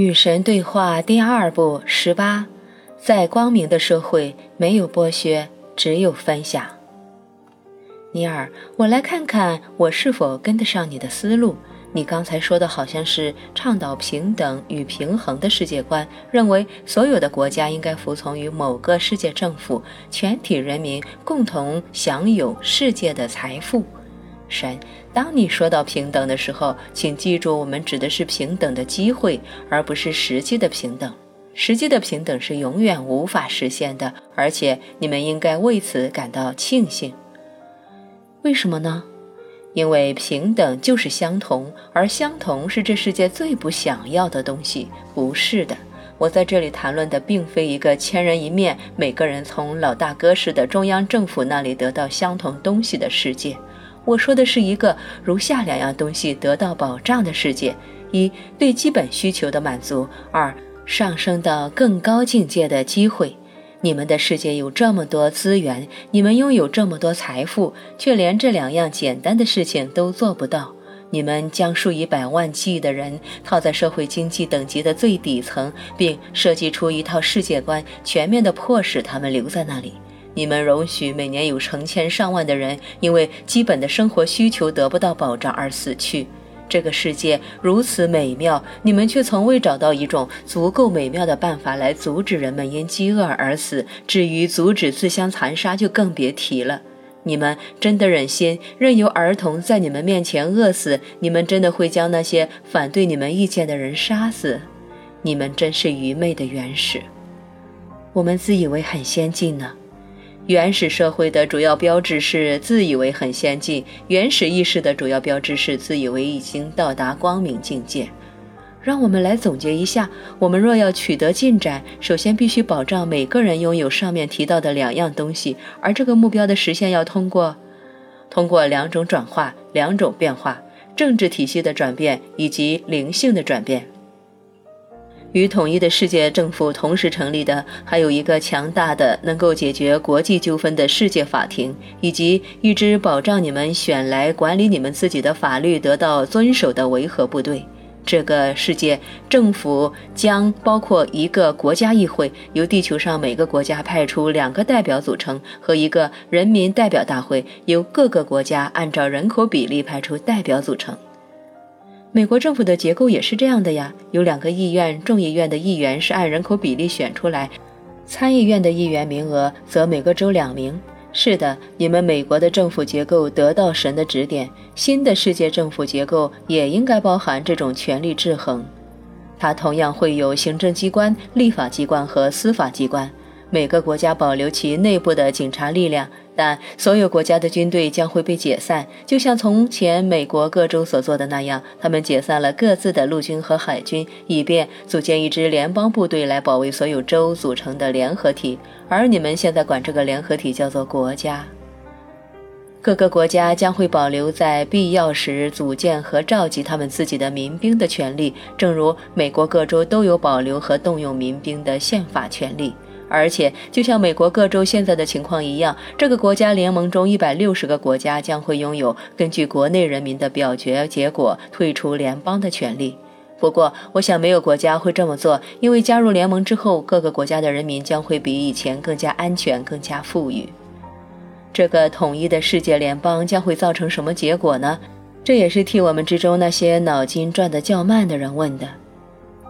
与神对话第二部十八，在光明的社会，没有剥削，只有分享。尼尔，我来看看我是否跟得上你的思路。你刚才说的好像是倡导平等与平衡的世界观，认为所有的国家应该服从于某个世界政府，全体人民共同享有世界的财富。神，当你说到平等的时候，请记住，我们指的是平等的机会，而不是实际的平等。实际的平等是永远无法实现的，而且你们应该为此感到庆幸。为什么呢？因为平等就是相同，而相同是这世界最不想要的东西。不是的，我在这里谈论的并非一个千人一面、每个人从老大哥似的中央政府那里得到相同东西的世界。我说的是一个如下两样东西得到保障的世界：一、对基本需求的满足；二、上升到更高境界的机会。你们的世界有这么多资源，你们拥有这么多财富，却连这两样简单的事情都做不到。你们将数以百万计的人套在社会经济等级的最底层，并设计出一套世界观，全面的迫使他们留在那里。你们容许每年有成千上万的人因为基本的生活需求得不到保障而死去。这个世界如此美妙，你们却从未找到一种足够美妙的办法来阻止人们因饥饿而死。至于阻止自相残杀，就更别提了。你们真的忍心任由儿童在你们面前饿死？你们真的会将那些反对你们意见的人杀死？你们真是愚昧的原始。我们自以为很先进呢。原始社会的主要标志是自以为很先进，原始意识的主要标志是自以为已经到达光明境界。让我们来总结一下：我们若要取得进展，首先必须保障每个人拥有上面提到的两样东西，而这个目标的实现要通过通过两种转化、两种变化：政治体系的转变以及灵性的转变。与统一的世界政府同时成立的，还有一个强大的、能够解决国际纠纷的世界法庭，以及一支保障你们选来管理你们自己的法律得到遵守的维和部队。这个世界政府将包括一个国家议会，由地球上每个国家派出两个代表组成，和一个人民代表大会，由各个国家按照人口比例派出代表组成。美国政府的结构也是这样的呀，有两个议院，众议院的议员是按人口比例选出来，参议院的议员名额则每个州两名。是的，你们美国的政府结构得到神的指点，新的世界政府结构也应该包含这种权力制衡，它同样会有行政机关、立法机关和司法机关。每个国家保留其内部的警察力量，但所有国家的军队将会被解散，就像从前美国各州所做的那样。他们解散了各自的陆军和海军，以便组建一支联邦部队来保卫所有州组成的联合体。而你们现在管这个联合体叫做国家。各个国家将会保留在必要时组建和召集他们自己的民兵的权利，正如美国各州都有保留和动用民兵的宪法权利。而且，就像美国各州现在的情况一样，这个国家联盟中一百六十个国家将会拥有根据国内人民的表决结果退出联邦的权利。不过，我想没有国家会这么做，因为加入联盟之后，各个国家的人民将会比以前更加安全、更加富裕。这个统一的世界联邦将会造成什么结果呢？这也是替我们之中那些脑筋转得较慢的人问的。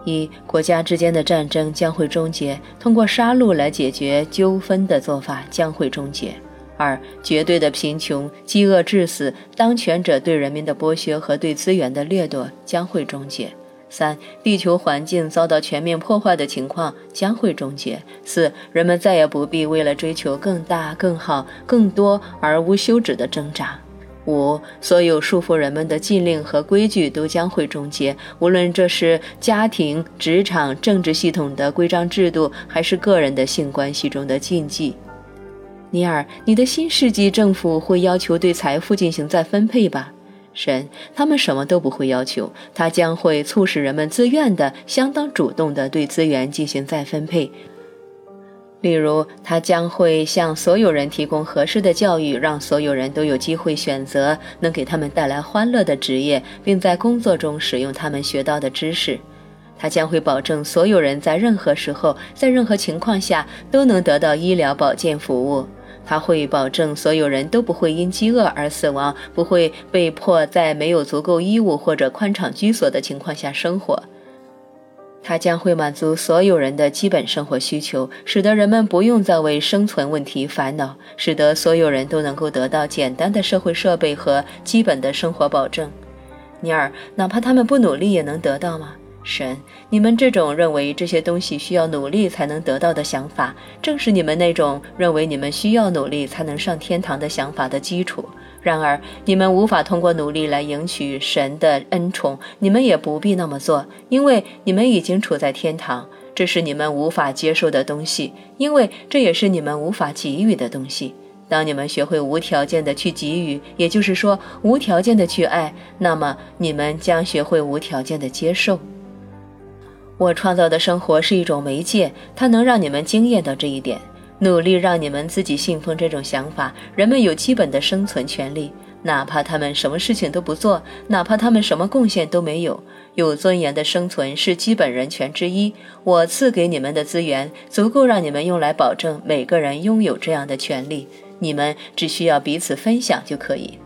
一国家之间的战争将会终结，通过杀戮来解决纠纷的做法将会终结。二绝对的贫穷、饥饿致死、当权者对人民的剥削和对资源的掠夺将会终结。三地球环境遭到全面破坏的情况将会终结。四人们再也不必为了追求更大、更好、更多而无休止的挣扎。五，所有束缚人们的禁令和规矩都将会终结，无论这是家庭、职场、政治系统的规章制度，还是个人的性关系中的禁忌。尼尔，你的新世纪政府会要求对财富进行再分配吧？神，他们什么都不会要求，他将会促使人们自愿的、相当主动的对资源进行再分配。例如，他将会向所有人提供合适的教育，让所有人都有机会选择能给他们带来欢乐的职业，并在工作中使用他们学到的知识。他将会保证所有人在任何时候、在任何情况下都能得到医疗保健服务。他会保证所有人都不会因饥饿而死亡，不会被迫在没有足够衣物或者宽敞居所的情况下生活。它将会满足所有人的基本生活需求，使得人们不用再为生存问题烦恼，使得所有人都能够得到简单的社会设备和基本的生活保证。尼尔，哪怕他们不努力也能得到吗？神，你们这种认为这些东西需要努力才能得到的想法，正是你们那种认为你们需要努力才能上天堂的想法的基础。然而，你们无法通过努力来赢取神的恩宠，你们也不必那么做，因为你们已经处在天堂。这是你们无法接受的东西，因为这也是你们无法给予的东西。当你们学会无条件的去给予，也就是说无条件的去爱，那么你们将学会无条件的接受。我创造的生活是一种媒介，它能让你们惊艳到这一点。努力让你们自己信奉这种想法。人们有基本的生存权利，哪怕他们什么事情都不做，哪怕他们什么贡献都没有。有尊严的生存是基本人权之一。我赐给你们的资源足够让你们用来保证每个人拥有这样的权利。你们只需要彼此分享就可以。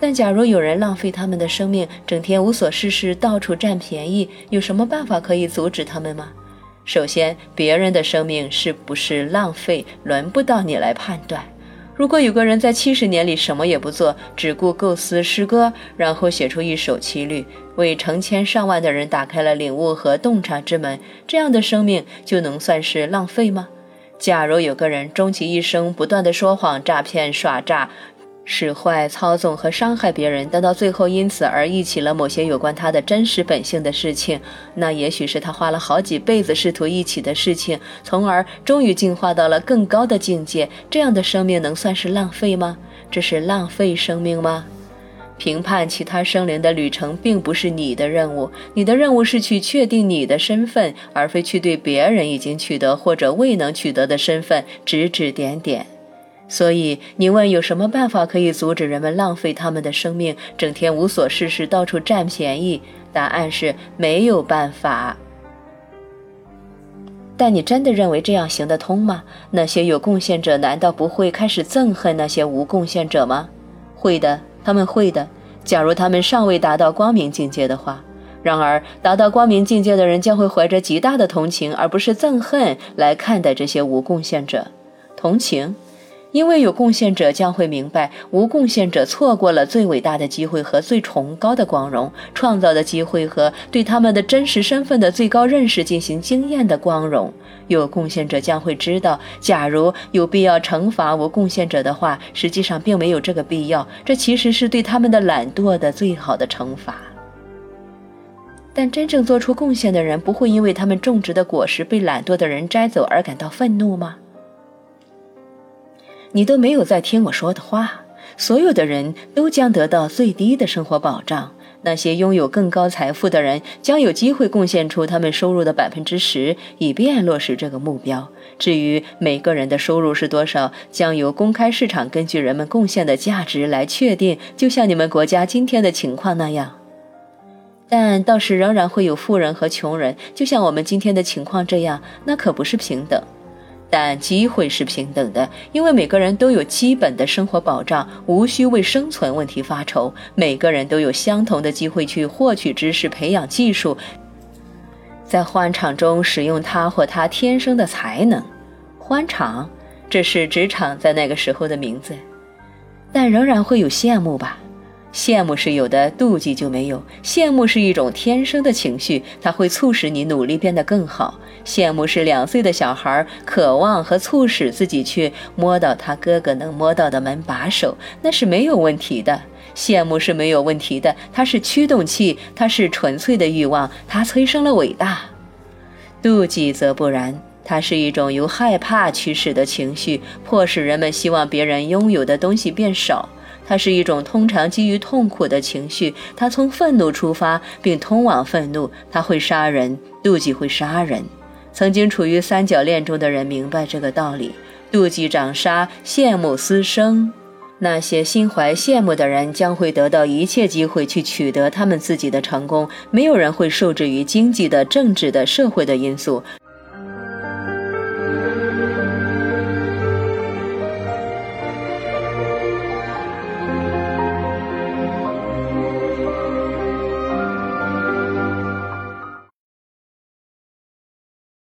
但假如有人浪费他们的生命，整天无所事事，到处占便宜，有什么办法可以阻止他们吗？首先，别人的生命是不是浪费，轮不到你来判断。如果有个人在七十年里什么也不做，只顾构思诗歌，然后写出一首七律，为成千上万的人打开了领悟和洞察之门，这样的生命就能算是浪费吗？假如有个人终其一生不断的说谎、诈骗、耍诈。使坏、操纵和伤害别人，但到最后因此而忆起了某些有关他的真实本性的事情，那也许是他花了好几辈子试图忆起的事情，从而终于进化到了更高的境界。这样的生命能算是浪费吗？这是浪费生命吗？评判其他生灵的旅程并不是你的任务，你的任务是去确定你的身份，而非去对别人已经取得或者未能取得的身份指指点点。所以，你问有什么办法可以阻止人们浪费他们的生命，整天无所事事，到处占便宜？答案是没有办法。但你真的认为这样行得通吗？那些有贡献者难道不会开始憎恨那些无贡献者吗？会的，他们会的。假如他们尚未达到光明境界的话。然而，达到光明境界的人将会怀着极大的同情，而不是憎恨来看待这些无贡献者。同情。因为有贡献者将会明白，无贡献者错过了最伟大的机会和最崇高的光荣，创造的机会和对他们的真实身份的最高认识进行经验的光荣。有贡献者将会知道，假如有必要惩罚无贡献者的话，实际上并没有这个必要。这其实是对他们的懒惰的最好的惩罚。但真正做出贡献的人，不会因为他们种植的果实被懒惰的人摘走而感到愤怒吗？你都没有在听我说的话。所有的人都将得到最低的生活保障。那些拥有更高财富的人将有机会贡献出他们收入的百分之十，以便落实这个目标。至于每个人的收入是多少，将由公开市场根据人们贡献的价值来确定，就像你们国家今天的情况那样。但到时仍然会有富人和穷人，就像我们今天的情况这样，那可不是平等。但机会是平等的，因为每个人都有基本的生活保障，无需为生存问题发愁。每个人都有相同的机会去获取知识、培养技术，在欢场中使用他或他天生的才能。欢场，这是职场在那个时候的名字，但仍然会有羡慕吧。羡慕是有的，妒忌就没有。羡慕是一种天生的情绪，它会促使你努力变得更好。羡慕是两岁的小孩渴望和促使自己去摸到他哥哥能摸到的门把手，那是没有问题的。羡慕是没有问题的，它是驱动器，它是纯粹的欲望，它催生了伟大。妒忌则不然，它是一种由害怕驱使的情绪，迫使人们希望别人拥有的东西变少。它是一种通常基于痛苦的情绪，它从愤怒出发，并通往愤怒。它会杀人，妒忌会杀人。曾经处于三角恋中的人明白这个道理：妒忌长杀，羡慕私生。那些心怀羡慕的人将会得到一切机会去取得他们自己的成功，没有人会受制于经济的、政治的、社会的因素，